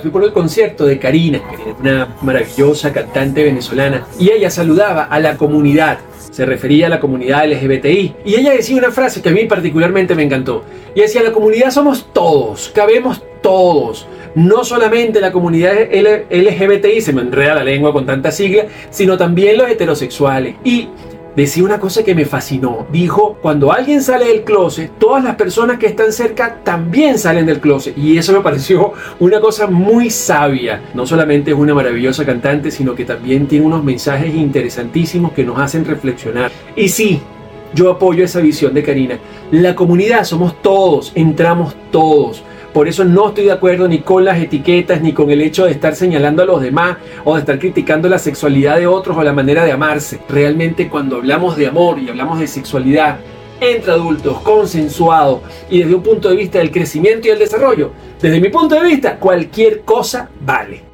Fui por el concierto de Karina, una maravillosa cantante venezolana, y ella saludaba a la comunidad, se refería a la comunidad LGBTI, y ella decía una frase que a mí particularmente me encantó, y decía, la comunidad somos todos, cabemos todos, no solamente la comunidad LGBTI, se me enreda la lengua con tanta sigla, sino también los heterosexuales. Y decía una cosa que me fascinó. Dijo, cuando alguien sale del closet, todas las personas que están cerca también salen del closet. Y eso me pareció una cosa muy sabia. No solamente es una maravillosa cantante, sino que también tiene unos mensajes interesantísimos que nos hacen reflexionar. Y sí, yo apoyo esa visión de Karina. La comunidad somos todos, entramos todos. Por eso no estoy de acuerdo ni con las etiquetas, ni con el hecho de estar señalando a los demás o de estar criticando la sexualidad de otros o la manera de amarse. Realmente cuando hablamos de amor y hablamos de sexualidad entre adultos, consensuado y desde un punto de vista del crecimiento y el desarrollo, desde mi punto de vista, cualquier cosa vale.